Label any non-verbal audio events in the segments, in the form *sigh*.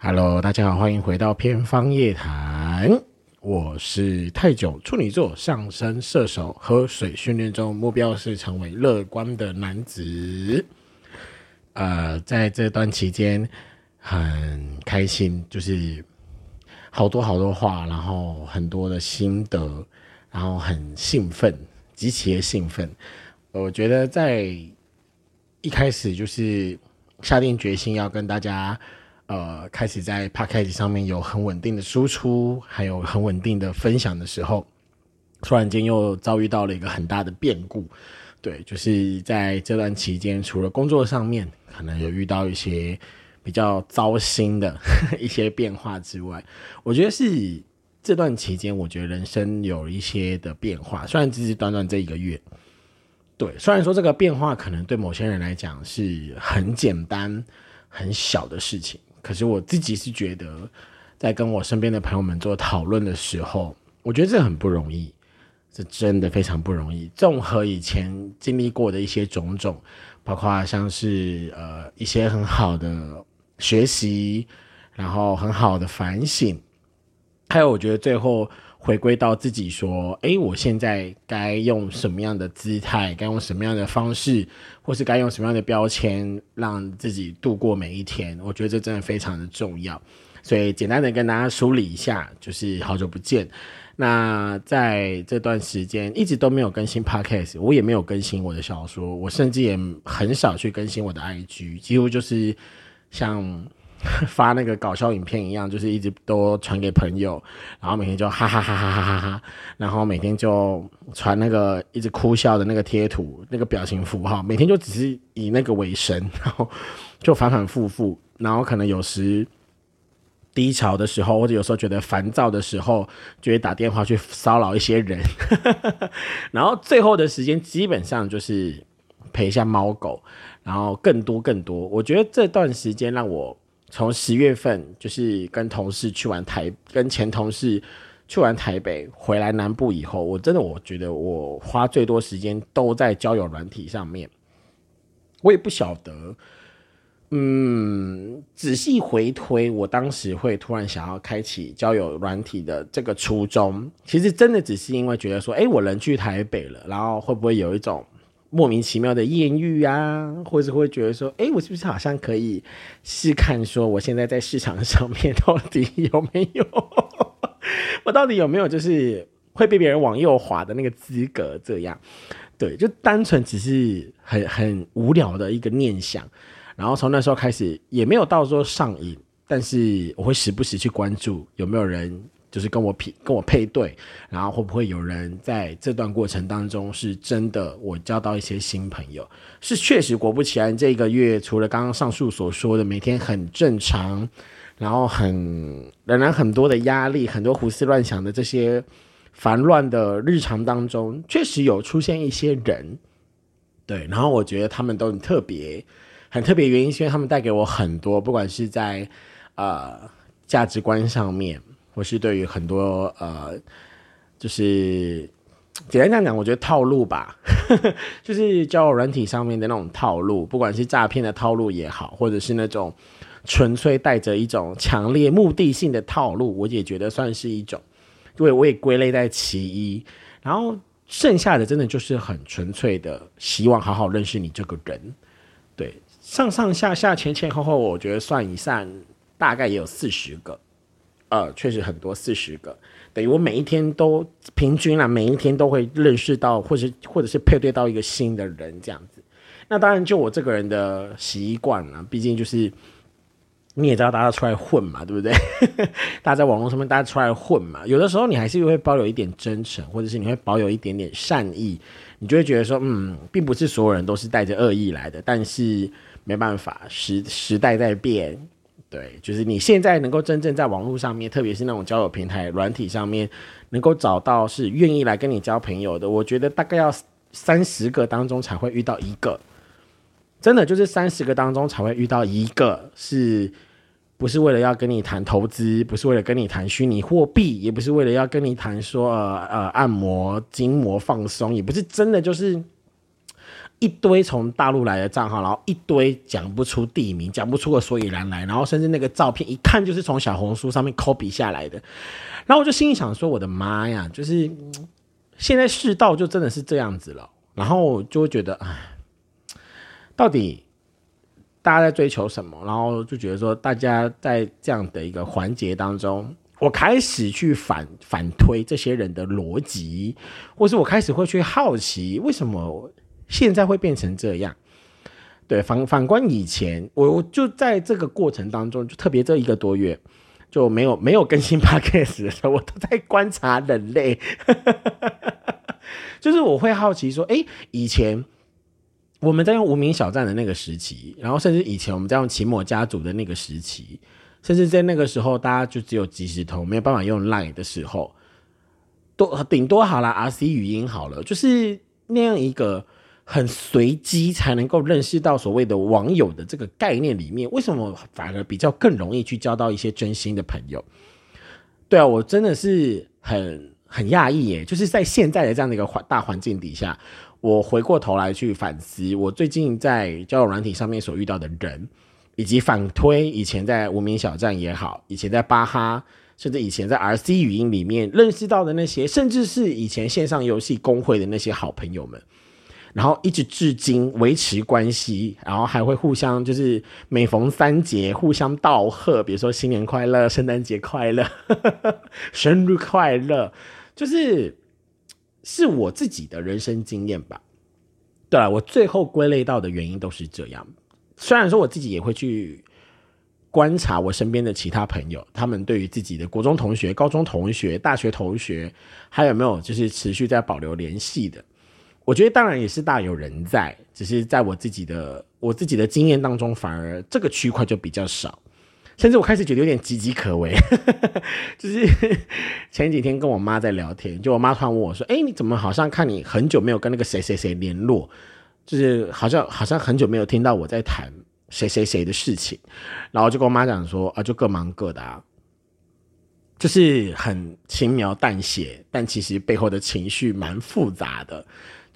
Hello，大家好，欢迎回到偏方夜谈。我是太久处女座上升射手，喝水训练中，目标是成为乐观的男子。呃，在这段期间很开心，就是好多好多话，然后很多的心得，然后很兴奋，极其的兴奋。我觉得在一开始就是下定决心要跟大家。呃，开始在 p a c k a g e 上面有很稳定的输出，还有很稳定的分享的时候，突然间又遭遇到了一个很大的变故。对，就是在这段期间，除了工作上面可能有遇到一些比较糟心的 *laughs* 一些变化之外，我觉得是这段期间，我觉得人生有一些的变化。虽然只是短短这一个月，对，虽然说这个变化可能对某些人来讲是很简单、很小的事情。可是我自己是觉得，在跟我身边的朋友们做讨论的时候，我觉得这很不容易，这真的非常不容易。综合以前经历过的一些种种，包括像是呃一些很好的学习，然后很好的反省，还有我觉得最后回归到自己说，哎，我现在该用什么样的姿态，该用什么样的方式。或是该用什么样的标签让自己度过每一天？我觉得这真的非常的重要。所以简单的跟大家梳理一下，就是好久不见。那在这段时间一直都没有更新 podcast，我也没有更新我的小说，我甚至也很少去更新我的 IG，几乎就是像。*laughs* 发那个搞笑影片一样，就是一直都传给朋友，然后每天就哈哈哈哈哈哈哈，然后每天就传那个一直哭笑的那个贴图，那个表情符号，每天就只是以那个为生，*laughs* 然后就反反复复，然后可能有时低潮的时候，或者有时候觉得烦躁的时候，就会打电话去骚扰一些人，*laughs* 然后最后的时间基本上就是陪一下猫狗，然后更多更多，我觉得这段时间让我。从十月份就是跟同事去完台，跟前同事去完台北，回来南部以后，我真的我觉得我花最多时间都在交友软体上面。我也不晓得，嗯，仔细回推，我当时会突然想要开启交友软体的这个初衷，其实真的只是因为觉得说，哎，我人去台北了，然后会不会有一种。莫名其妙的艳遇啊，或者会觉得说，哎，我是不是好像可以试看，说我现在在市场上面到底有没有，*laughs* 我到底有没有就是会被别人往右滑的那个资格？这样，对，就单纯只是很很无聊的一个念想，然后从那时候开始也没有到说上瘾，但是我会时不时去关注有没有人。就是跟我匹跟我配对，然后会不会有人在这段过程当中是真的我交到一些新朋友？是确实果不其然，这个月除了刚刚上述所说的每天很正常，然后很仍然很多的压力，很多胡思乱想的这些烦乱的日常当中，确实有出现一些人，对，然后我觉得他们都很特别，很特别原因是因为他们带给我很多，不管是在呃价值观上面。我是对于很多呃，就是简单这样讲，我觉得套路吧，*laughs* 就是交友软体上面的那种套路，不管是诈骗的套路也好，或者是那种纯粹带着一种强烈目的性的套路，我也觉得算是一种，因为我也归类在其一。然后剩下的真的就是很纯粹的，希望好好认识你这个人。对，上上下下前前后后，我觉得算一算，大概也有四十个。呃，确实很多，四十个，等于我每一天都平均啊，每一天都会认识到，或者或者是配对到一个新的人这样子。那当然，就我这个人的习惯啊，毕竟就是你也知道，大家出来混嘛，对不对？*laughs* 大家在网络上面，大家出来混嘛，有的时候你还是会保有一点真诚，或者是你会保有一点点善意，你就会觉得说，嗯，并不是所有人都是带着恶意来的，但是没办法，时时代在变。对，就是你现在能够真正在网络上面，特别是那种交友平台、软体上面，能够找到是愿意来跟你交朋友的，我觉得大概要三十个当中才会遇到一个，真的就是三十个当中才会遇到一个，是不是为了要跟你谈投资，不是为了跟你谈虚拟货币，也不是为了要跟你谈说呃呃按摩筋膜放松，也不是真的就是。一堆从大陆来的账号，然后一堆讲不出地名、讲不出个所以然来，然后甚至那个照片一看就是从小红书上面 copy 下来的。然后我就心里想说：“我的妈呀！就是现在世道就真的是这样子了。”然后就会觉得，哎，到底大家在追求什么？然后就觉得说，大家在这样的一个环节当中，我开始去反反推这些人的逻辑，或是我开始会去好奇，为什么？现在会变成这样，对反反观以前，我我就在这个过程当中，就特别这一个多月就没有没有更新 *laughs* podcast 的时候，我都在观察人类，*laughs* 就是我会好奇说，哎，以前我们在用无名小站的那个时期，然后甚至以前我们在用奇摩家族的那个时期，甚至在那个时候大家就只有即时通，没有办法用 line 的时候，都顶多好了，RC 语音好了，就是那样一个。很随机才能够认识到所谓的网友的这个概念里面，为什么反而比较更容易去交到一些真心的朋友？对啊，我真的是很很讶异耶！就是在现在的这样的一个环大环境底下，我回过头来去反思我最近在交友软体上面所遇到的人，以及反推以前在无名小站也好，以前在巴哈，甚至以前在 RC 语音里面认识到的那些，甚至是以前线上游戏公会的那些好朋友们。然后一直至今维持关系，然后还会互相就是每逢三节互相道贺，比如说新年快乐、圣诞节快乐、*laughs* 生日快乐，就是是我自己的人生经验吧。对了，我最后归类到的原因都是这样。虽然说我自己也会去观察我身边的其他朋友，他们对于自己的国中同学、高中同学、大学同学，还有没有就是持续在保留联系的。我觉得当然也是大有人在，只是在我自己的我自己的经验当中，反而这个区块就比较少，甚至我开始觉得有点岌岌可危。*laughs* 就是前几天跟我妈在聊天，就我妈突然问我说：“哎，你怎么好像看你很久没有跟那个谁谁谁联络？就是好像好像很久没有听到我在谈谁谁谁的事情。”然后就跟我妈讲说：“啊，就各忙各的，就是很轻描淡写，但其实背后的情绪蛮复杂的。”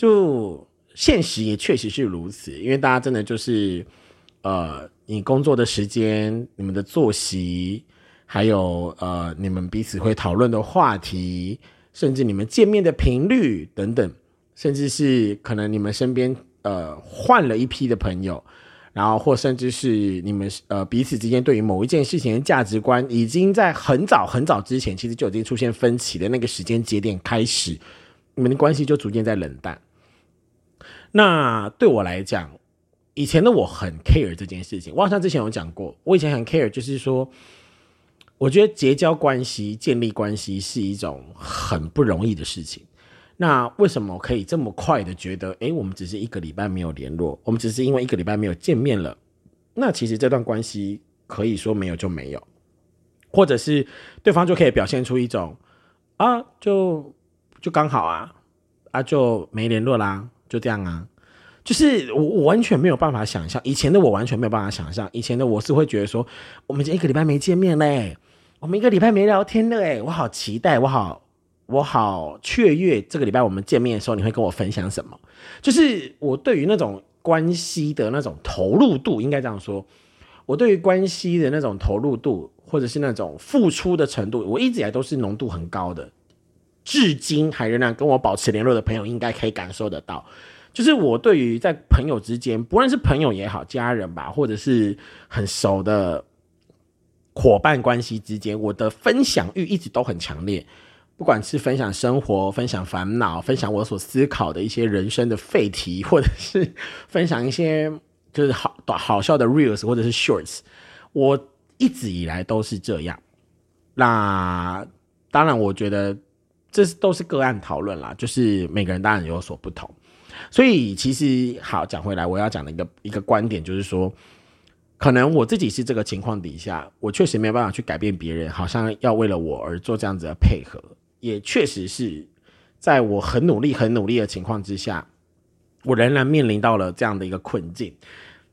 就现实也确实是如此，因为大家真的就是，呃，你工作的时间、你们的作息，还有呃，你们彼此会讨论的话题，甚至你们见面的频率等等，甚至是可能你们身边呃换了一批的朋友，然后或甚至是你们呃彼此之间对于某一件事情的价值观，已经在很早很早之前，其实就已经出现分歧的那个时间节点开始，你们的关系就逐渐在冷淡。那对我来讲，以前的我很 care 这件事情。我好像之前有讲过，我以前很 care，就是说，我觉得结交关系、建立关系是一种很不容易的事情。那为什么可以这么快的觉得，哎，我们只是一个礼拜没有联络，我们只是因为一个礼拜没有见面了，那其实这段关系可以说没有就没有，或者是对方就可以表现出一种啊，就就刚好啊，啊就没联络啦。就这样啊，就是我我完全没有办法想象，以前的我完全没有办法想象，以前的我是会觉得说，我们一个礼拜没见面嘞，我们一个礼拜没聊天了，哎，我好期待，我好我好雀跃，这个礼拜我们见面的时候，你会跟我分享什么？就是我对于那种关系的那种投入度，应该这样说，我对于关系的那种投入度，或者是那种付出的程度，我一直以来都是浓度很高的。至今还仍然跟我保持联络的朋友，应该可以感受得到，就是我对于在朋友之间，不论是朋友也好，家人吧，或者是很熟的伙伴关系之间，我的分享欲一直都很强烈。不管是分享生活、分享烦恼、分享我所思考的一些人生的废题，或者是分享一些就是好好笑的 reels 或者是 shorts，我一直以来都是这样。那当然，我觉得。这是都是个案讨论啦，就是每个人当然有所不同，所以其实好讲回来，我要讲的一个一个观点就是说，可能我自己是这个情况底下，我确实没有办法去改变别人，好像要为了我而做这样子的配合，也确实是在我很努力、很努力的情况之下，我仍然面临到了这样的一个困境。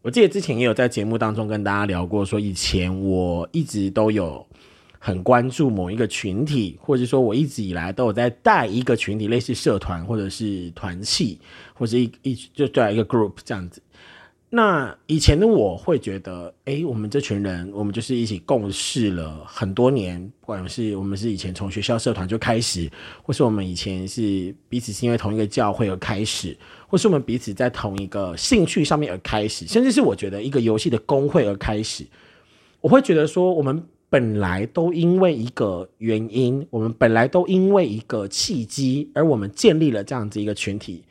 我记得之前也有在节目当中跟大家聊过，说以前我一直都有。很关注某一个群体，或者说我一直以来都有在带一个群体，类似社团或者是团契，或者一一就叫一个 group 这样子。那以前的我会觉得，哎，我们这群人，我们就是一起共事了很多年，不管是我们是以前从学校社团就开始，或是我们以前是彼此是因为同一个教会而开始，或是我们彼此在同一个兴趣上面而开始，甚至是我觉得一个游戏的工会而开始，我会觉得说，我们本来都因为一个原因，我们本来都因为一个契机，而我们建立了这样子一个群体。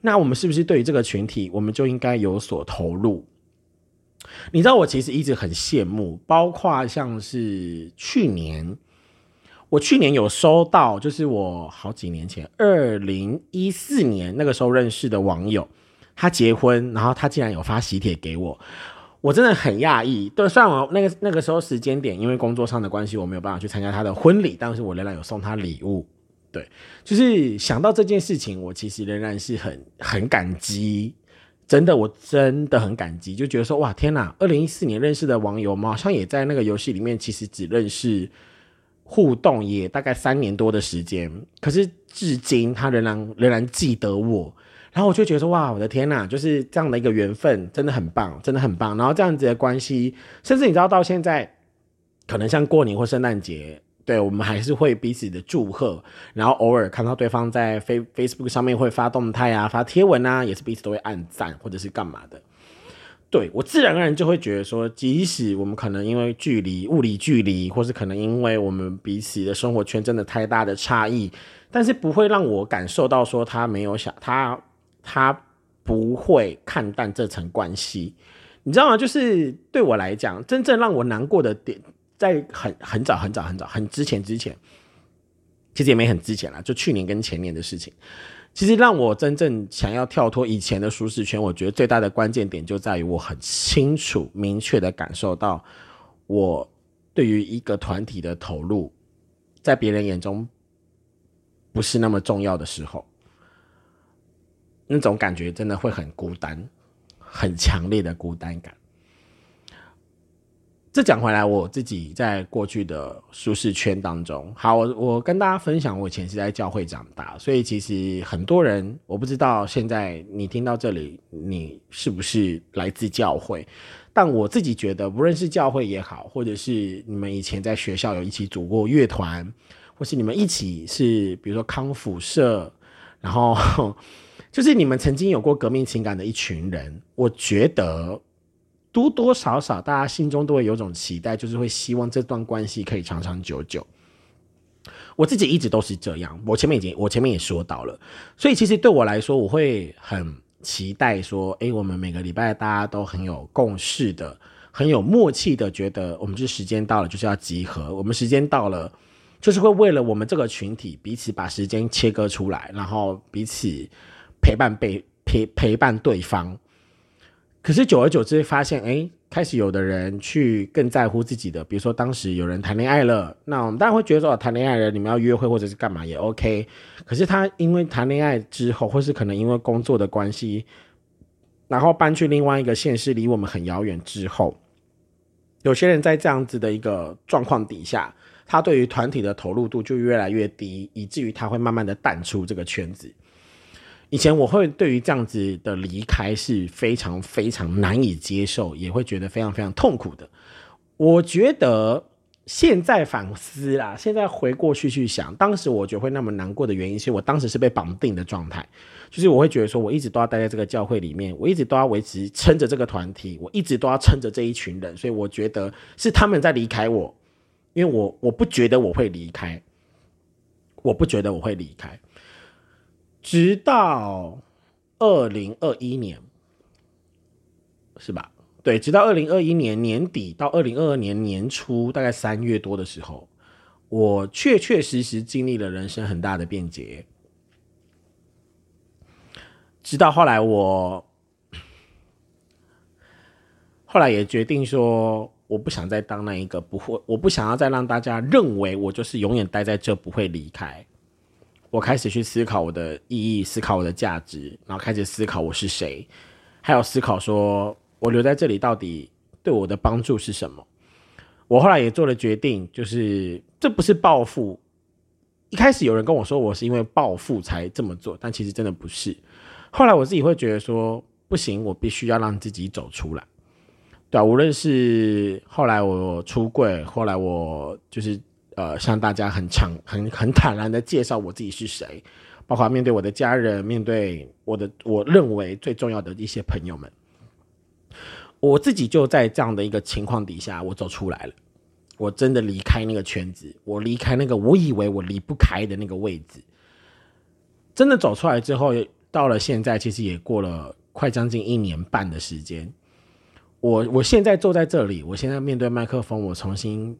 那我们是不是对于这个群体，我们就应该有所投入？你知道，我其实一直很羡慕，包括像是去年，我去年有收到，就是我好几年前，二零一四年那个时候认识的网友，他结婚，然后他竟然有发喜帖给我，我真的很讶异。对，虽然我那个那个时候时间点，因为工作上的关系，我没有办法去参加他的婚礼，但是我仍然有送他礼物。对，就是想到这件事情，我其实仍然是很很感激，真的，我真的很感激，就觉得说，哇，天哪！二零一四年认识的网友嘛，好像也在那个游戏里面，其实只认识互动，也大概三年多的时间，可是至今他仍然仍然记得我，然后我就觉得说，哇，我的天哪，就是这样的一个缘分，真的很棒，真的很棒。然后这样子的关系，甚至你知道，到现在，可能像过年或圣诞节。对我们还是会彼此的祝贺，然后偶尔看到对方在 Face Facebook 上面会发动态啊、发贴文啊，也是彼此都会按赞或者是干嘛的。对我自然而然就会觉得说，即使我们可能因为距离、物理距离，或是可能因为我们彼此的生活圈真的太大的差异，但是不会让我感受到说他没有想他他不会看淡这层关系，你知道吗？就是对我来讲，真正让我难过的点。在很很早很早很早很之前之前，其实也没很之前了，就去年跟前年的事情。其实让我真正想要跳脱以前的舒适圈，我觉得最大的关键点就在于我很清楚、明确的感受到，我对于一个团体的投入，在别人眼中不是那么重要的时候，那种感觉真的会很孤单，很强烈的孤单感。这讲回来，我自己在过去的舒适圈当中，好，我我跟大家分享，我以前是在教会长大，所以其实很多人，我不知道现在你听到这里，你是不是来自教会？但我自己觉得，无论是教会也好，或者是你们以前在学校有一起组过乐团，或是你们一起是比如说康复社，然后就是你们曾经有过革命情感的一群人，我觉得。多多少少，大家心中都会有种期待，就是会希望这段关系可以长长久久。我自己一直都是这样，我前面已经我前面也说到了，所以其实对我来说，我会很期待说，诶，我们每个礼拜大家都很有共识的，很有默契的，觉得我们这时间到了就是要集合，我们时间到了就是会为了我们这个群体彼此把时间切割出来，然后彼此陪伴被陪陪伴对方。可是久而久之发现，哎，开始有的人去更在乎自己的，比如说当时有人谈恋爱了，那我们当然会觉得说，谈恋爱了，你们要约会或者是干嘛也 OK。可是他因为谈恋爱之后，或是可能因为工作的关系，然后搬去另外一个县市，离我们很遥远之后，有些人在这样子的一个状况底下，他对于团体的投入度就越来越低，以至于他会慢慢的淡出这个圈子。以前我会对于这样子的离开是非常非常难以接受，也会觉得非常非常痛苦的。我觉得现在反思啦，现在回过去去想，当时我觉得会那么难过的原因，是我当时是被绑定的状态，就是我会觉得说，我一直都要待在这个教会里面，我一直都要维持撑着这个团体，我一直都要撑着这一群人，所以我觉得是他们在离开我，因为我我不觉得我会离开，我不觉得我会离开。直到二零二一年，是吧？对，直到二零二一年年底到二零二二年年初，大概三月多的时候，我确确实实经历了人生很大的变节。直到后来，我后来也决定说，我不想再当那一个不会，我不想要再让大家认为我就是永远待在这，不会离开。我开始去思考我的意义，思考我的价值，然后开始思考我是谁，还有思考说我留在这里到底对我的帮助是什么。我后来也做了决定，就是这不是报复。一开始有人跟我说我是因为报复才这么做，但其实真的不是。后来我自己会觉得说，不行，我必须要让自己走出来。对啊，无论是后来我出柜，后来我就是呃向大家很敞、很很坦然的介绍我自己是谁，包括面对我的家人，面对我的我认为最重要的一些朋友们，我自己就在这样的一个情况底下，我走出来了。我真的离开那个圈子，我离开那个我以为我离不开的那个位置，真的走出来之后，到了现在，其实也过了快将近一年半的时间。我我现在坐在这里，我现在面对麦克风，我重新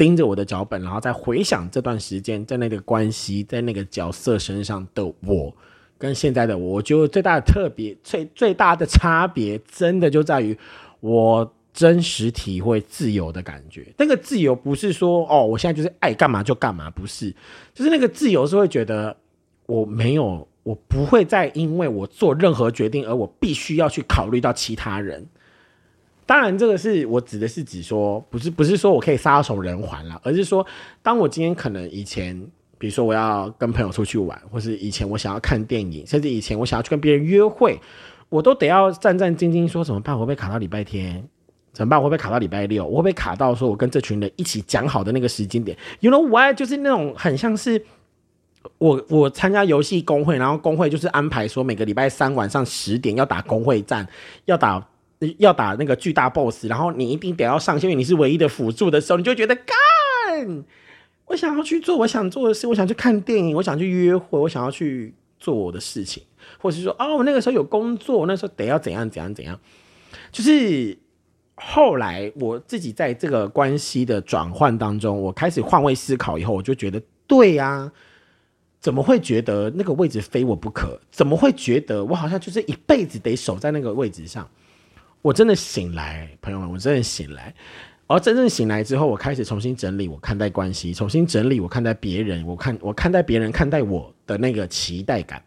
盯着我的脚本，然后再回想这段时间在那个关系、在那个角色身上的我，跟现在的我，我觉得最大的特别、最最大的差别，真的就在于我真实体会自由的感觉。那个自由不是说哦，我现在就是爱干嘛就干嘛，不是，就是那个自由是会觉得我没有，我不会再因为我做任何决定而我必须要去考虑到其他人。当然，这个是我指的是指说，不是不是说我可以撒手人寰了，而是说，当我今天可能以前，比如说我要跟朋友出去玩，或是以前我想要看电影，甚至以前我想要去跟别人约会，我都得要战战兢兢，说怎么办？会不会卡到礼拜天？怎么办？会不会卡到礼拜六？我会不会卡到说我跟这群人一起讲好的那个时间点？You know why？就是那种很像是我我参加游戏工会，然后工会就是安排说每个礼拜三晚上十点要打工会战，要打。要打那个巨大 boss，然后你一定得要上线，因为你是唯一的辅助的时候，你就觉得干，我想要去做我想做的事，我想去看电影，我想去约会，我想要去做我的事情，或是说，哦，我那个时候有工作，那时候得要怎样怎样怎样。就是后来我自己在这个关系的转换当中，我开始换位思考以后，我就觉得，对呀，怎么会觉得那个位置非我不可？怎么会觉得我好像就是一辈子得守在那个位置上？我真的醒来，朋友们，我真的醒来。而真正醒来之后，我开始重新整理我看待关系，重新整理我看待别人，我看我看待别人看待我的那个期待感，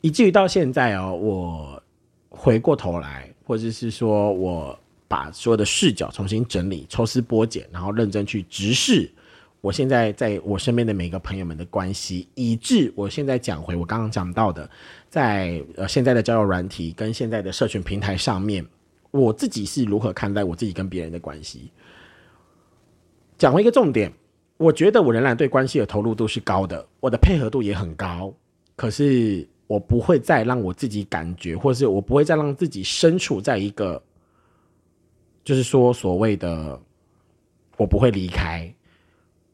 以至于到现在哦，我回过头来，或者是说我把所有的视角重新整理、抽丝剥茧，然后认真去直视。我现在在我身边的每个朋友们的关系，以致我现在讲回我刚刚讲到的，在呃现在的交友软体跟现在的社群平台上面，我自己是如何看待我自己跟别人的关系。讲回一个重点，我觉得我仍然对关系的投入度是高的，我的配合度也很高，可是我不会再让我自己感觉，或是我不会再让自己身处在一个，就是说所谓的我不会离开。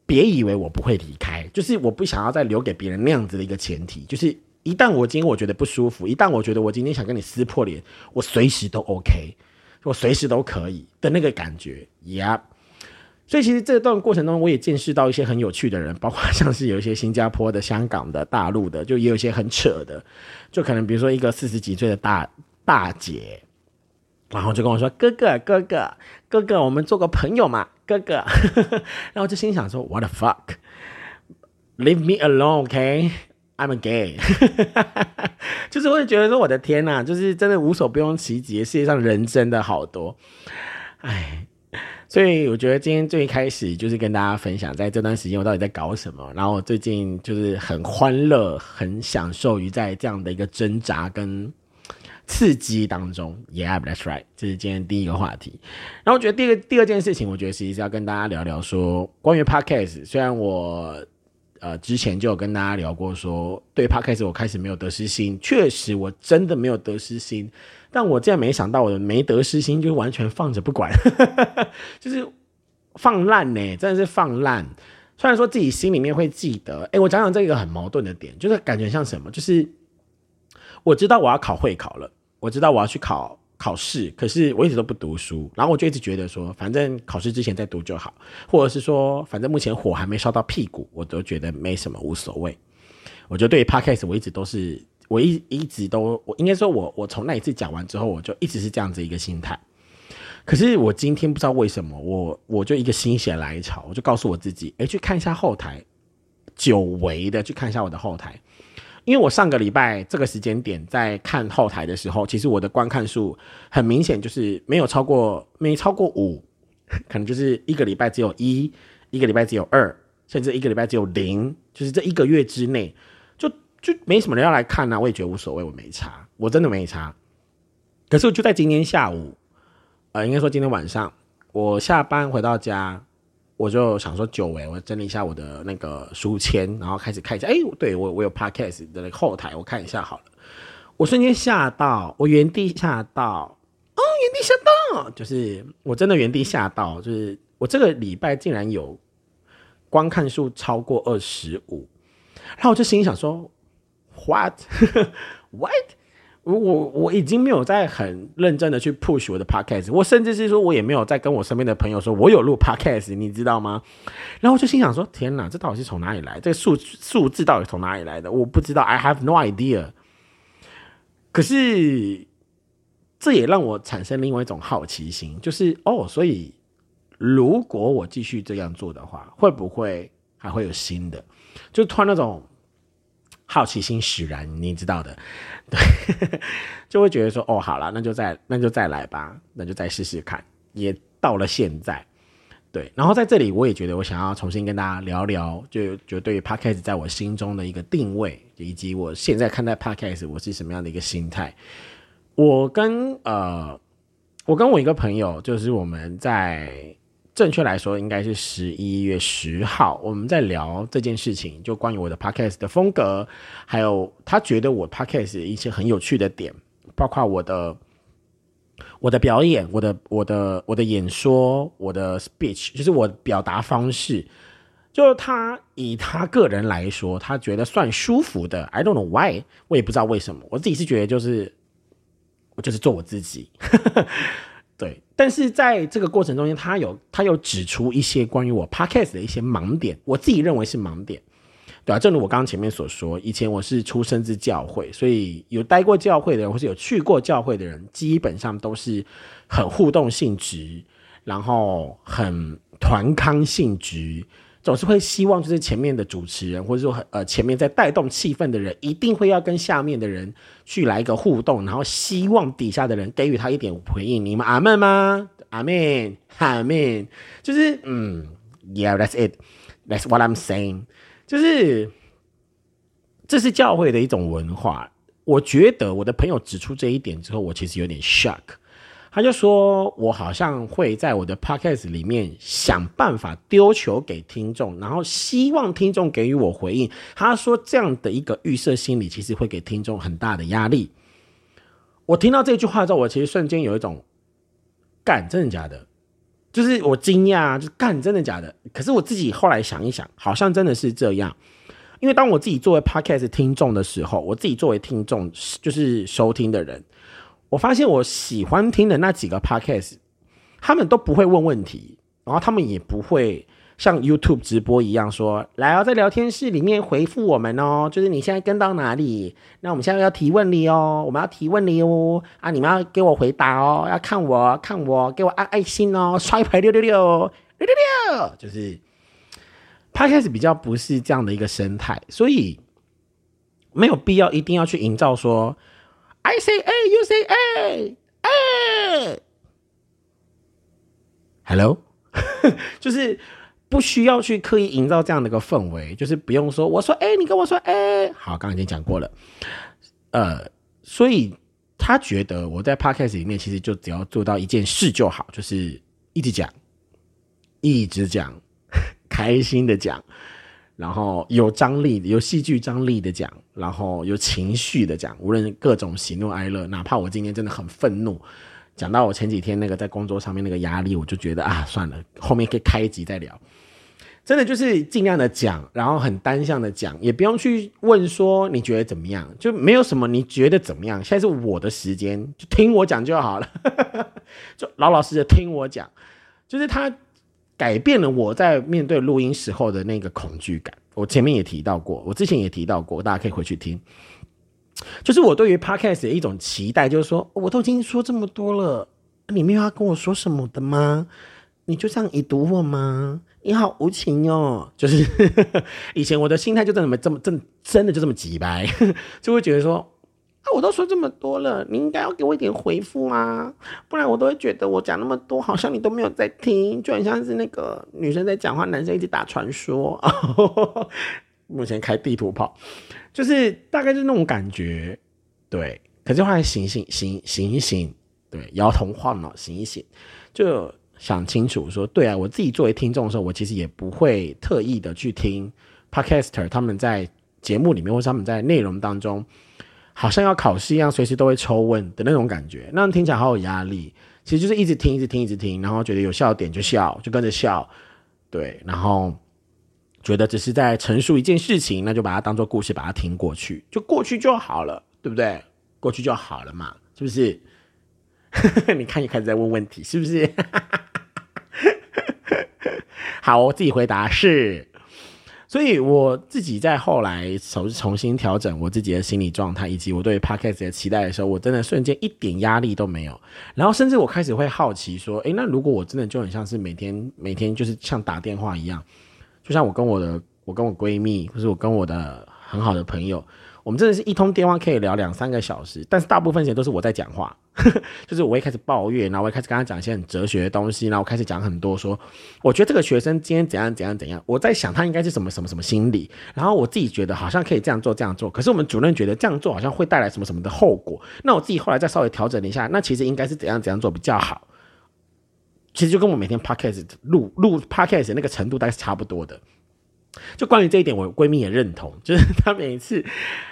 别以为我不会离开，就是我不想要再留给别人那样子的一个前提，就是一旦我今天我觉得不舒服，一旦我觉得我今天想跟你撕破脸，我随时都 OK，我随时都可以的那个感觉，Yeah。所以其实这段过程中，我也见识到一些很有趣的人，包括像是有一些新加坡的、香港的、大陆的，就也有一些很扯的，就可能比如说一个四十几岁的大大姐。然后就跟我说：“哥哥，哥哥，哥哥，我们做个朋友嘛，哥哥。*laughs* ”然后就心想说：“What the fuck? Leave me alone, OK? I'm a gay。*laughs* ”就是会觉得说：“我的天呐，就是真的无所不用其极，世界上人真的好多。”哎，所以我觉得今天最一开始就是跟大家分享，在这段时间我到底在搞什么。然后我最近就是很欢乐，很享受于在这样的一个挣扎跟。刺激当中，Yeah，that's right，这是今天第一个话题。然后我觉得第二第二件事情，我觉得其实是要跟大家聊聊说关于 Podcast。虽然我呃之前就有跟大家聊过，说对 p 开始我开始没有得失心，确实我真的没有得失心。但我竟然没想到我的没得失心就完全放着不管，*laughs* 就是放烂呢，真的是放烂。虽然说自己心里面会记得，哎，我讲讲这个很矛盾的点，就是感觉像什么，就是我知道我要考会考了。我知道我要去考考试，可是我一直都不读书，然后我就一直觉得说，反正考试之前再读就好，或者是说，反正目前火还没烧到屁股，我都觉得没什么无所谓。我觉得对 podcast，我一直都是，我一一直都，我应该说，我我从那一次讲完之后，我就一直是这样子一个心态。可是我今天不知道为什么，我我就一个心血来潮，我就告诉我自己，哎，去看一下后台，久违的去看一下我的后台。因为我上个礼拜这个时间点在看后台的时候，其实我的观看数很明显就是没有超过没超过五，*laughs* 可能就是一个礼拜只有一，一个礼拜只有二，甚至一个礼拜只有零，就是这一个月之内，就就没什么人要来看啊。我也觉得无所谓，我没差，我真的没差。可是就在今天下午，呃，应该说今天晚上，我下班回到家，我就想说久违，我整理一下我的那个书签，然后开始看一下，哎，对我我有 podcast 的那个后台，我看一下好了。我瞬间吓到，我原地吓到。哦，原地吓到，就是我真的原地吓到，就是我这个礼拜竟然有观看数超过二十五，然后我就心里想说，what，what，*laughs* 我我已经没有在很认真的去 push 我的 podcast，我甚至是说我也没有在跟我身边的朋友说我有录 podcast，你知道吗？然后就心想说，天哪，这到底是从哪里来？这个数数字到底从哪里来的？我不知道，I have no idea。可是。这也让我产生另外一种好奇心，就是哦，所以如果我继续这样做的话，会不会还会有新的？就突然那种好奇心使然，你知道的，*laughs* 对，*laughs* 就会觉得说哦，好了，那就再那就再来吧，那就再试试看。也到了现在，对，然后在这里我也觉得我想要重新跟大家聊聊，就就对于 podcast 在我心中的一个定位，以及我现在看待 podcast 我是什么样的一个心态。我跟呃，我跟我一个朋友，就是我们在正确来说应该是十一月十号，我们在聊这件事情，就关于我的 podcast 的风格，还有他觉得我 podcast 一些很有趣的点，包括我的我的表演，我的我的我的演说，我的 speech，就是我表达方式，就他以他个人来说，他觉得算舒服的。I don't know why，我也不知道为什么，我自己是觉得就是我。就是做我自己，但是在这个过程中间，他有他有指出一些关于我 podcast 的一些盲点，我自己认为是盲点，对啊，正如我刚刚前面所说，以前我是出生自教会，所以有待过教会的人，或是有去过教会的人，基本上都是很互动性质，然后很团康性质。总是会希望，就是前面的主持人，或者说呃前面在带动气氛的人，一定会要跟下面的人去来一个互动，然后希望底下的人给予他一点回应。你们阿门吗？阿门，阿门。就是嗯，Yeah，that's it，that's what I'm saying。就是这是教会的一种文化。我觉得我的朋友指出这一点之后，我其实有点 shock。他就说：“我好像会在我的 podcast 里面想办法丢球给听众，然后希望听众给予我回应。”他说：“这样的一个预设心理，其实会给听众很大的压力。”我听到这句话之后，我其实瞬间有一种“干，真的假的？”就是我惊讶，就干，真的假的？可是我自己后来想一想，好像真的是这样。因为当我自己作为 podcast 听众的时候，我自己作为听众，就是收听的人。我发现我喜欢听的那几个 podcast，他们都不会问问题，然后他们也不会像 YouTube 直播一样说：“来哦，在聊天室里面回复我们哦，就是你现在跟到哪里？那我们现在要提问你哦，我们要提问你哦，啊，你们要给我回答哦，要看我看我，给我按爱心哦，刷一排六六六六六六，就是 podcast 比较不是这样的一个生态，所以没有必要一定要去营造说。” I say A, you say A, A. Hello，*laughs* 就是不需要去刻意营造这样的一个氛围，就是不用说我说 A，你跟我说 A。好，刚刚已经讲过了。呃，所以他觉得我在 Podcast 里面其实就只要做到一件事就好，就是一直讲，一直讲，开心的讲。然后有张力、有戏剧张力的讲，然后有情绪的讲，无论各种喜怒哀乐，哪怕我今天真的很愤怒，讲到我前几天那个在工作上面那个压力，我就觉得啊，算了，后面可以开一集再聊。真的就是尽量的讲，然后很单向的讲，也不用去问说你觉得怎么样，就没有什么你觉得怎么样。现在是我的时间，就听我讲就好了，*laughs* 就老老实实听我讲，就是他。改变了我在面对录音时候的那个恐惧感。我前面也提到过，我之前也提到过，大家可以回去听。就是我对于 podcast 的一种期待，就是说，我都已经说这么多了，你没有要跟我说什么的吗？你就这样已读我吗？你好无情哦！就是 *laughs* 以前我的心态就这么这么真真的就这么几白，*laughs* 就会觉得说，我都说这么多了，你应该要给我一点回复啊，不然我都会觉得我讲那么多，好像你都没有在听，就很像是那个女生在讲话，男生一直打传说。*laughs* 目前开地图炮，就是大概就那种感觉，对。可是后来醒醒醒醒一醒，对，摇头晃脑醒一醒，就想清楚说，对啊，我自己作为听众的时候，我其实也不会特意的去听 podcaster 他们在节目里面或者他们在内容当中。好像要考试一样，随时都会抽问的那种感觉，那听起来好有压力。其实就是一直听，一直听，一直听，然后觉得有笑点就笑，就跟着笑，对，然后觉得只是在陈述一件事情，那就把它当做故事，把它听过去，就过去就好了，对不对？过去就好了嘛，是不是？*laughs* 你看，你开始在问问题，是不是？*laughs* 好，我自己回答是。所以我自己在后来重重新调整我自己的心理状态，以及我对 podcast 的期待的时候，我真的瞬间一点压力都没有。然后甚至我开始会好奇说：，诶，那如果我真的就很像是每天每天就是像打电话一样，就像我跟我的我跟我闺蜜，或是我跟我的很好的朋友。我们真的是一通电话可以聊两三个小时，但是大部分时间都是我在讲话，*laughs* 就是我会开始抱怨，然后我会开始跟他讲一些很哲学的东西，然后我开始讲很多，说我觉得这个学生今天怎样怎样怎样，我在想他应该是什么什么什么心理，然后我自己觉得好像可以这样做这样做，可是我们主任觉得这样做好像会带来什么什么的后果，那我自己后来再稍微调整了一下，那其实应该是怎样怎样做比较好，其实就跟我每天 podcast 录录 podcast 那个程度大概是差不多的，就关于这一点，我闺蜜也认同，*laughs* 就是她每一次。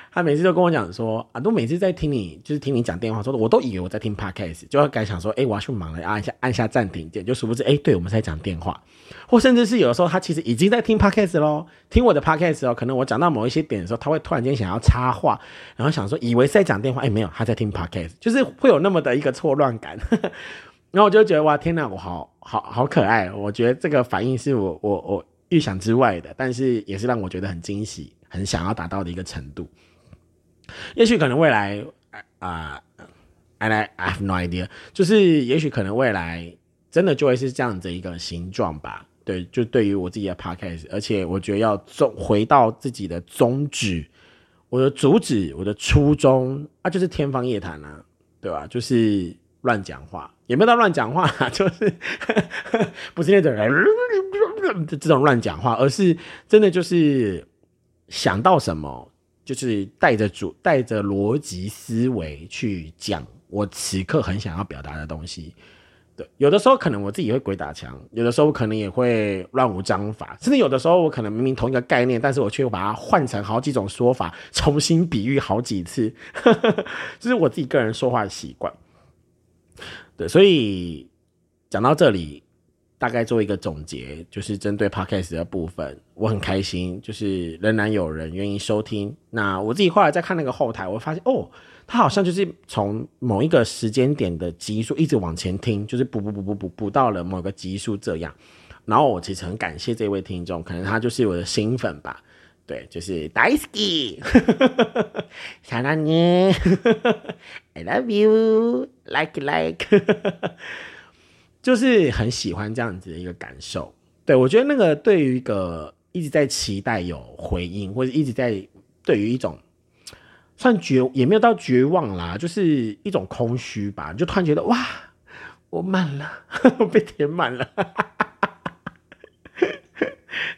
她每次都跟我讲说啊，都每次在听你，就是听你讲电话，说的我都以为我在听 podcast，就要该想说，哎，我要去忙了，按下按下暂停键，就殊不知，哎，对我们在讲电话，或甚至是有的时候她其实已经在听 podcast 喽，听我的 podcast 哦，可能我讲到某一些点的时候，她会突然间想要插话，然后想说以为是在讲电话，哎，没有，她在听 podcast，就是会有那么的一个错乱感，*laughs* 然后我就觉得哇，天哪，我好好好可爱，我觉得这个反应是我我我预想之外的，但是也是让我觉得很惊喜，很想要达到的一个程度。也许可能未来啊，I I have no idea，就是也许可能未来真的就会是这样子一个形状吧。对，就对于我自己的 podcast，而且我觉得要宗回到自己的宗旨，我的主旨，我的初衷啊，就是天方夜谭啊，对吧？就是乱讲话，也没有到乱讲话，*laughs* 就是 *laughs* 不是那种人 *laughs* 这种乱讲话，而是真的就是想到什么。就是带着主带着逻辑思维去讲我此刻很想要表达的东西，对，有的时候可能我自己会鬼打墙，有的时候可能也会乱无章法，甚至有的时候我可能明明同一个概念，但是我却把它换成好几种说法，重新比喻好几次，这是我自己个人说话的习惯。对，所以讲到这里。大概做一个总结，就是针对 podcast 的部分，我很开心，就是仍然有人愿意收听。那我自己后来再看那个后台，我发现哦，他好像就是从某一个时间点的集数一直往前听，就是补补补补补补到了某个集数这样。然后我其实很感谢这位听众，可能他就是我的新粉吧。对，就是 Daisy，想到你，I love you，like like。*laughs* 就是很喜欢这样子的一个感受，对我觉得那个对于一个一直在期待有回应，或者一直在对于一种算绝也没有到绝望啦，就是一种空虚吧，就突然觉得哇，我满了，我 *laughs* 被填满了。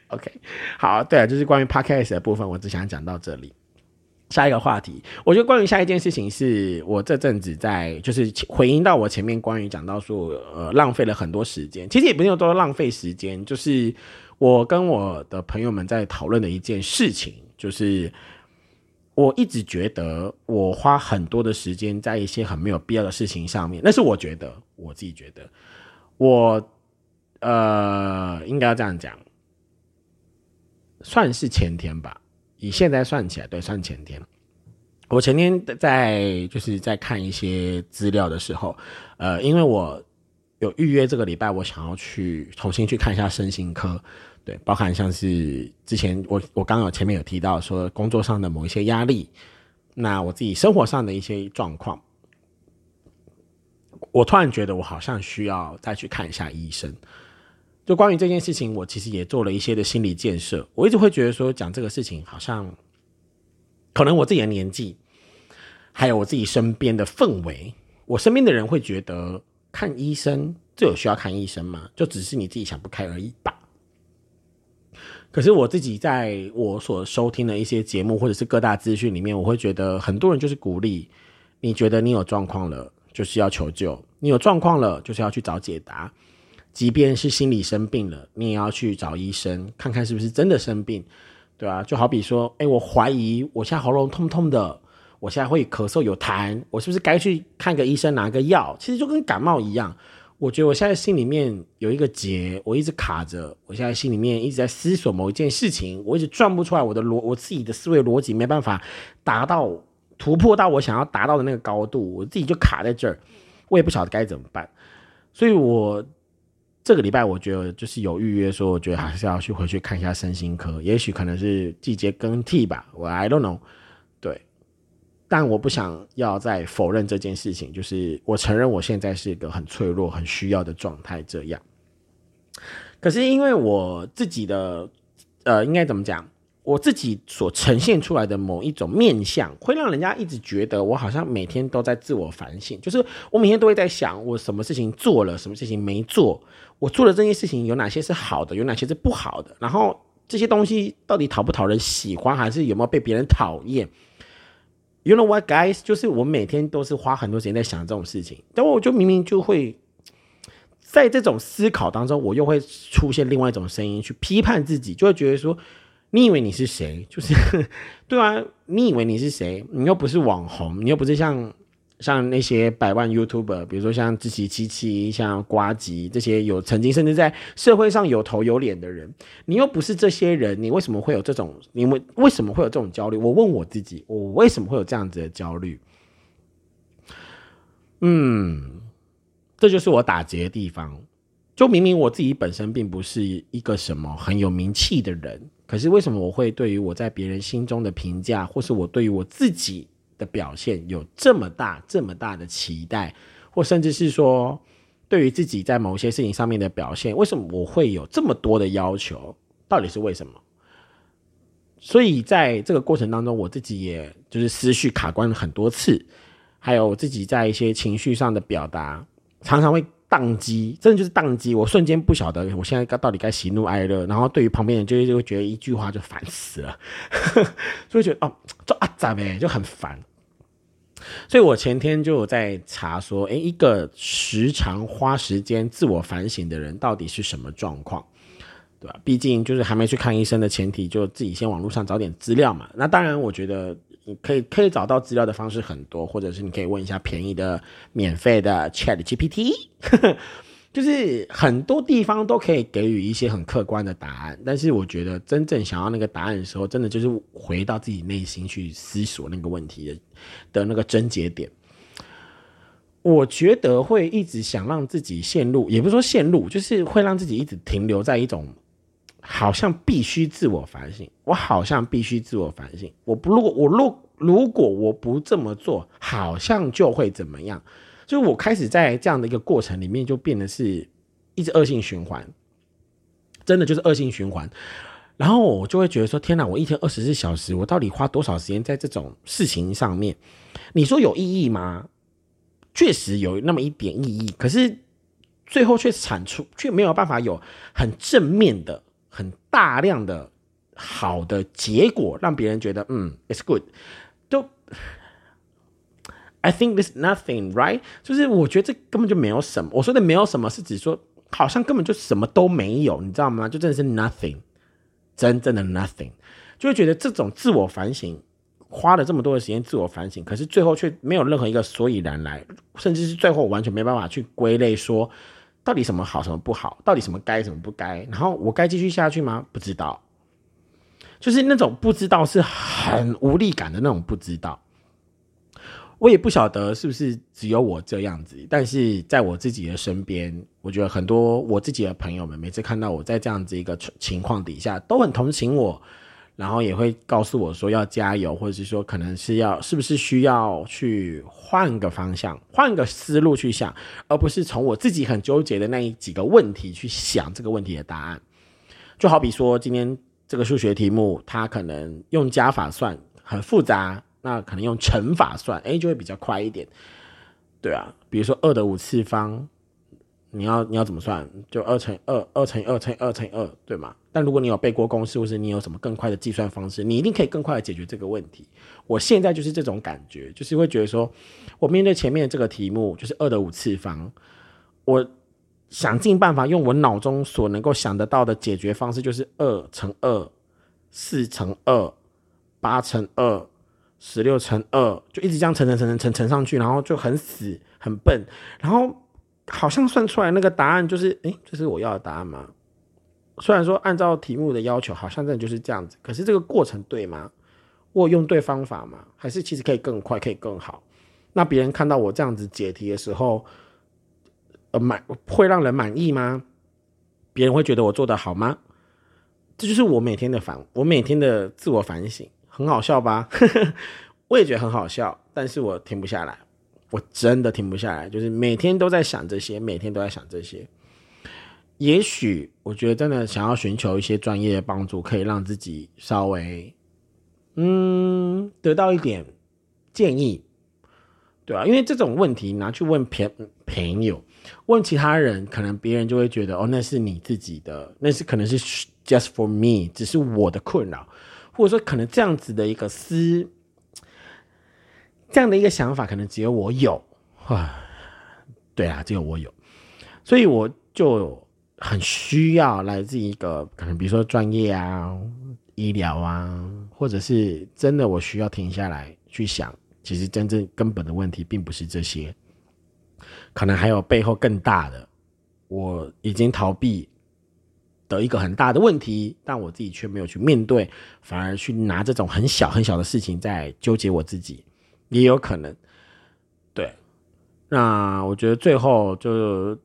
OK，好，对啊，就是关于 Podcast 的部分，我只想讲到这里。下一个话题，我觉得关于下一件事情，是我这阵子在就是回应到我前面关于讲到说，呃，浪费了很多时间，其实也不用多浪费时间，就是我跟我的朋友们在讨论的一件事情，就是我一直觉得我花很多的时间在一些很没有必要的事情上面，那是我觉得我自己觉得，我呃应该要这样讲，算是前天吧。以现在算起来，对，算前天。我前天在就是在看一些资料的时候，呃，因为我有预约这个礼拜，我想要去重新去看一下身心科，对，包含像是之前我我刚有前面有提到说工作上的某一些压力，那我自己生活上的一些状况，我突然觉得我好像需要再去看一下医生。就关于这件事情，我其实也做了一些的心理建设。我一直会觉得说，讲这个事情好像，可能我自己的年纪，还有我自己身边的氛围，我身边的人会觉得看医生，这有需要看医生吗？就只是你自己想不开而已吧。可是我自己在我所收听的一些节目或者是各大资讯里面，我会觉得很多人就是鼓励，你觉得你有状况了，就是要求救；你有状况了，就是要去找解答。即便是心理生病了，你也要去找医生看看是不是真的生病，对啊，就好比说，哎，我怀疑我现在喉咙痛痛的，我现在会咳嗽有痰，我是不是该去看个医生拿个药？其实就跟感冒一样。我觉得我现在心里面有一个结，我一直卡着。我现在心里面一直在思索某一件事情，我一直转不出来。我的逻，我自己的思维逻辑没办法达到突破到我想要达到的那个高度，我自己就卡在这儿，我也不晓得该怎么办。所以，我这个礼拜我觉得就是有预约，说我觉得还是要去回去看一下身心科，也许可能是季节更替吧，我 I don't know。对但我不想要再否认这件事情，就是我承认我现在是一个很脆弱、很需要的状态。这样，可是因为我自己的，呃，应该怎么讲？我自己所呈现出来的某一种面相，会让人家一直觉得我好像每天都在自我反省，就是我每天都会在想，我什么事情做了，什么事情没做，我做的这些事情有哪些是好的，有哪些是不好的，然后这些东西到底讨不讨人喜欢，还是有没有被别人讨厌？You know what, guys？就是我每天都是花很多时间在想这种事情，但我就明明就会在这种思考当中，我又会出现另外一种声音去批判自己，就会觉得说：你以为你是谁？*laughs* 就是对啊，你以为你是谁？你又不是网红，你又不是像。像那些百万 YouTuber，比如说像志奇七七、像瓜吉这些有曾经甚至在社会上有头有脸的人，你又不是这些人，你为什么会有这种？你为为什么会有这种焦虑？我问我自己，我为什么会有这样子的焦虑？嗯，这就是我打结的地方。就明明我自己本身并不是一个什么很有名气的人，可是为什么我会对于我在别人心中的评价，或是我对于我自己？的表现有这么大、这么大的期待，或甚至是说，对于自己在某些事情上面的表现，为什么我会有这么多的要求？到底是为什么？所以在这个过程当中，我自己也就是思绪卡关了很多次，还有自己在一些情绪上的表达，常常会宕机，真的就是宕机。我瞬间不晓得我现在到底该喜怒哀乐，然后对于旁边人就就会觉得一句话就烦死了，*laughs* 就会觉得哦，就啊咋呗，就很烦。所以我前天就有在查说，诶，一个时常花时间自我反省的人到底是什么状况，对吧？毕竟就是还没去看医生的前提，就自己先网络上找点资料嘛。那当然，我觉得你可以可以找到资料的方式很多，或者是你可以问一下便宜的、免费的 Chat GPT。*laughs* 就是很多地方都可以给予一些很客观的答案，但是我觉得真正想要那个答案的时候，真的就是回到自己内心去思索那个问题的的那个症结点。我觉得会一直想让自己陷入，也不是说陷入，就是会让自己一直停留在一种好像必须自我反省，我好像必须自我反省，我不如果我如如果我不这么做，好像就会怎么样。就是我开始在这样的一个过程里面，就变得是一直恶性循环，真的就是恶性循环。然后我就会觉得说：天哪，我一天二十四小时，我到底花多少时间在这种事情上面？你说有意义吗？确实有那么一点意义，可是最后却产出却没有办法有很正面的、大量的好的结果，让别人觉得嗯，it's good，就。I think this nothing, right？就是我觉得这根本就没有什么。我说的没有什么，是指说好像根本就什么都没有，你知道吗？就真的是 nothing，真正的 nothing，就会觉得这种自我反省，花了这么多的时间自我反省，可是最后却没有任何一个所以然来，甚至是最后完全没办法去归类说到底什么好，什么不好，到底什么该，什么不该，然后我该继续下去吗？不知道，就是那种不知道是很无力感的那种不知道。我也不晓得是不是只有我这样子，但是在我自己的身边，我觉得很多我自己的朋友们，每次看到我在这样子一个情况底下，都很同情我，然后也会告诉我说要加油，或者是说可能是要是不是需要去换个方向，换个思路去想，而不是从我自己很纠结的那几个问题去想这个问题的答案。就好比说今天这个数学题目，它可能用加法算很复杂。那可能用乘法算，哎，就会比较快一点。对啊，比如说二的五次方，你要你要怎么算？就二乘二，二乘二乘二乘二，对吗？但如果你有背过公式，或是你有什么更快的计算方式，你一定可以更快的解决这个问题。我现在就是这种感觉，就是会觉得说，我面对前面这个题目，就是二的五次方，我想尽办法用我脑中所能够想得到的解决方式，就是二乘二，四乘二，八乘二。十六乘二，就一直这样乘乘乘乘乘乘上去，然后就很死很笨，然后好像算出来那个答案就是，哎，这是我要的答案吗？虽然说按照题目的要求，好像真的就是这样子，可是这个过程对吗？我用对方法吗？还是其实可以更快，可以更好？那别人看到我这样子解题的时候，呃，满会让人满意吗？别人会觉得我做的好吗？这就是我每天的反，我每天的自我反省。很好笑吧？*laughs* 我也觉得很好笑，但是我停不下来，我真的停不下来，就是每天都在想这些，每天都在想这些。也许我觉得真的想要寻求一些专业的帮助，可以让自己稍微嗯得到一点建议，对吧？因为这种问题拿去问朋朋友，问其他人，可能别人就会觉得哦，那是你自己的，那是可能是 just for me，只是我的困扰。或者说，可能这样子的一个思，这样的一个想法，可能只有我有啊。对啊，只有我有，所以我就很需要来自一个可能，比如说专业啊、医疗啊，或者是真的我需要停下来去想，其实真正根本的问题并不是这些，可能还有背后更大的，我已经逃避。的一个很大的问题，但我自己却没有去面对，反而去拿这种很小很小的事情在纠结我自己，也有可能。对，那我觉得最后就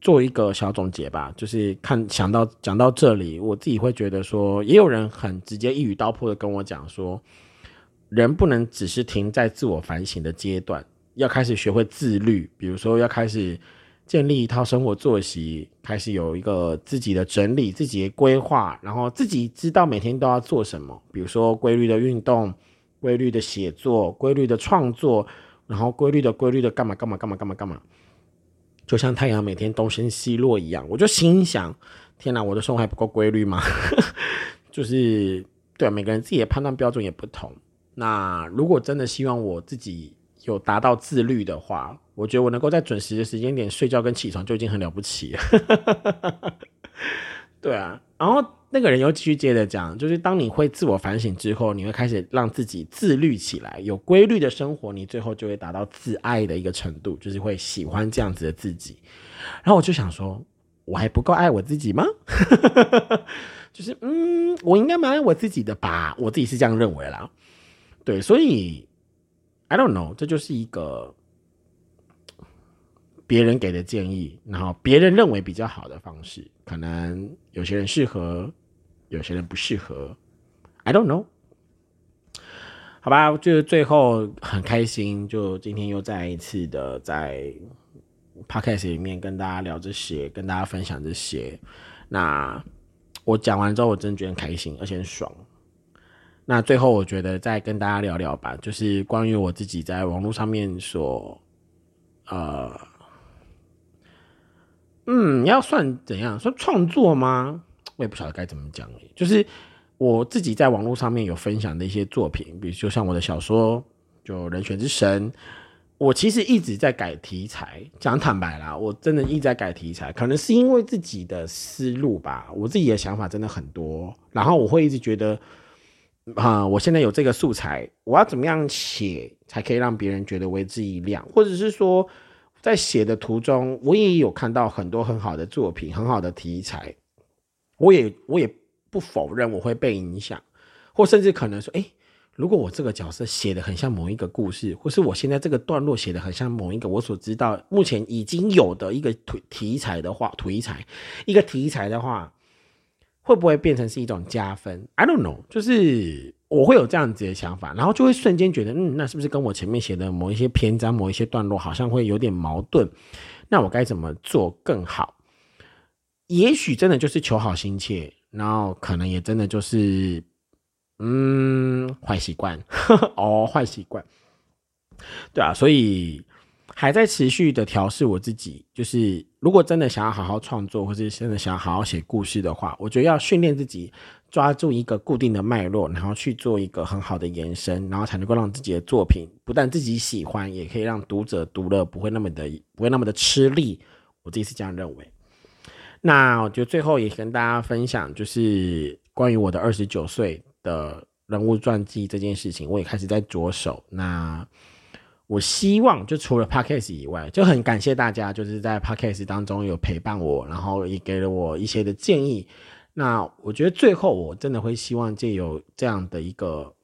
做一个小总结吧，就是看想到讲到这里，我自己会觉得说，也有人很直接一语道破的跟我讲说，人不能只是停在自我反省的阶段，要开始学会自律，比如说要开始。建立一套生活作息，开始有一个自己的整理、自己的规划，然后自己知道每天都要做什么。比如说规律的运动、规律的写作、规律的创作，然后规律的、规律的干嘛干嘛干嘛干嘛干嘛。就像太阳每天东升西落一样，我就心想：天哪，我的生活还不够规律吗？*laughs* 就是对每个人自己的判断标准也不同。那如果真的希望我自己有达到自律的话，我觉得我能够在准时的时间点睡觉跟起床就已经很了不起了。*laughs* 对啊，然后那个人又继续接着讲，就是当你会自我反省之后，你会开始让自己自律起来，有规律的生活，你最后就会达到自爱的一个程度，就是会喜欢这样子的自己。然后我就想说，我还不够爱我自己吗？就是嗯，我应该蛮爱我自己的吧，我自己是这样认为啦。对，所以 I don't know，这就是一个。别人给的建议，然后别人认为比较好的方式，可能有些人适合，有些人不适合。I don't know。好吧，就最后很开心，就今天又再一次的在 podcast 里面跟大家聊这些，跟大家分享这些。那我讲完之后，我真的觉得很开心，而且很爽。那最后，我觉得再跟大家聊聊吧，就是关于我自己在网络上面所，呃。嗯，要算怎样？算创作吗？我也不晓得该怎么讲。就是我自己在网络上面有分享的一些作品，比如就像我的小说，就《人选之神》。我其实一直在改题材，讲坦白啦，我真的一直在改题材。可能是因为自己的思路吧，我自己的想法真的很多。然后我会一直觉得，啊，我现在有这个素材，我要怎么样写才可以让别人觉得为之一亮，或者是说。在写的途中，我也有看到很多很好的作品，很好的题材。我也我也不否认我会被影响，或甚至可能说，哎，如果我这个角色写的很像某一个故事，或是我现在这个段落写的很像某一个我所知道目前已经有的一个题题材的话，题材一个题材的话，会不会变成是一种加分？I don't know，就是。我会有这样子的想法，然后就会瞬间觉得，嗯，那是不是跟我前面写的某一些篇章、某一些段落好像会有点矛盾？那我该怎么做更好？也许真的就是求好心切，然后可能也真的就是，嗯，坏习惯 *laughs* 哦，坏习惯。对啊，所以还在持续的调试我自己。就是如果真的想要好好创作，或者真的想要好好写故事的话，我觉得要训练自己抓住一个固定的脉络，然后去做一个很好的延伸，然后才能够让自己的作品不但自己喜欢，也可以让读者读了不会那么的不会那么的吃力。我自己是这样认为。那我觉得最后也跟大家分享，就是关于我的二十九岁的人物传记这件事情，我也开始在着手。那我希望，就除了 podcast 以外，就很感谢大家，就是在 podcast 当中有陪伴我，然后也给了我一些的建议。那我觉得最后，我真的会希望借有这样的一个，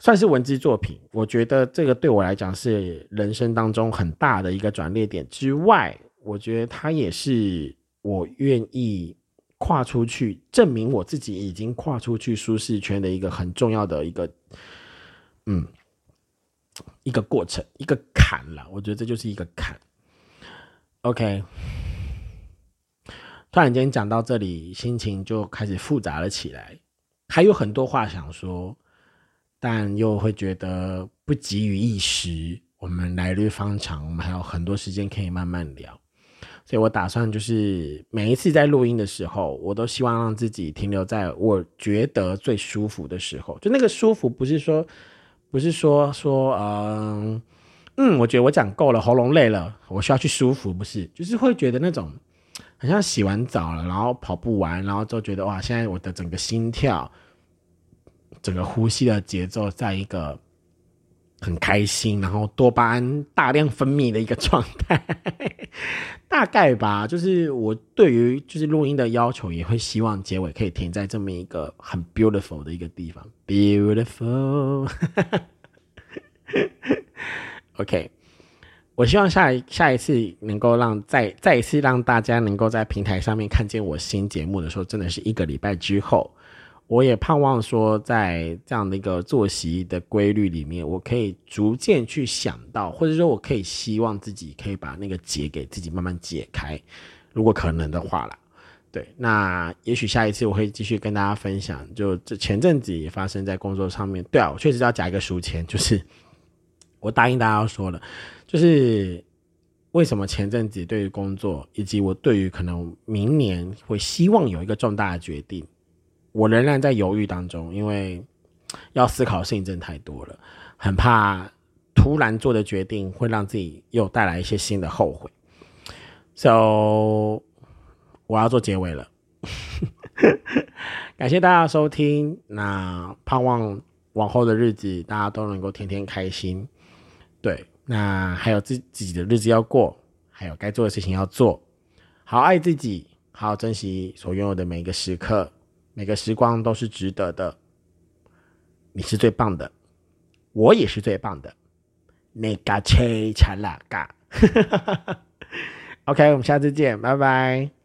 算是文字作品。我觉得这个对我来讲是人生当中很大的一个转捩点之外。我觉得他也是我愿意跨出去，证明我自己已经跨出去舒适圈的一个很重要的一个，嗯，一个过程，一个坎了。我觉得这就是一个坎。OK，突然间讲到这里，心情就开始复杂了起来，还有很多话想说，但又会觉得不急于一时。我们来日方长，我们还有很多时间可以慢慢聊。所以我打算就是每一次在录音的时候，我都希望让自己停留在我觉得最舒服的时候。就那个舒服，不是说，不是说说，嗯嗯，我觉得我讲够了，喉咙累了，我需要去舒服，不是，就是会觉得那种，好像洗完澡了，然后跑步完，然后就觉得哇，现在我的整个心跳，整个呼吸的节奏在一个。很开心，然后多巴胺大量分泌的一个状态，*laughs* 大概吧。就是我对于就是录音的要求，也会希望结尾可以停在这么一个很 beautiful 的一个地方，beautiful。*laughs* OK，我希望下一下一次能够让再再一次让大家能够在平台上面看见我新节目的时候，真的是一个礼拜之后。我也盼望说，在这样的一个作息的规律里面，我可以逐渐去想到，或者说我可以希望自己可以把那个结给自己慢慢解开，如果可能的话啦。对，那也许下一次我会继续跟大家分享。就这前阵子也发生在工作上面，对啊，我确实要夹一个书签，就是我答应大家要说了，就是为什么前阵子对于工作，以及我对于可能明年会希望有一个重大的决定。我仍然在犹豫当中，因为要思考的事情真的太多了，很怕突然做的决定会让自己又带来一些新的后悔。So，我要做结尾了，*laughs* 感谢大家收听。那盼望往后的日子大家都能够天天开心。对，那还有自自己的日子要过，还有该做的事情要做，好爱自己，好好珍惜所拥有的每一个时刻。每个时光都是值得的，你是最棒的，我也是最棒的，那个切查拉嘎，*laughs* OK，我们下次见，拜拜。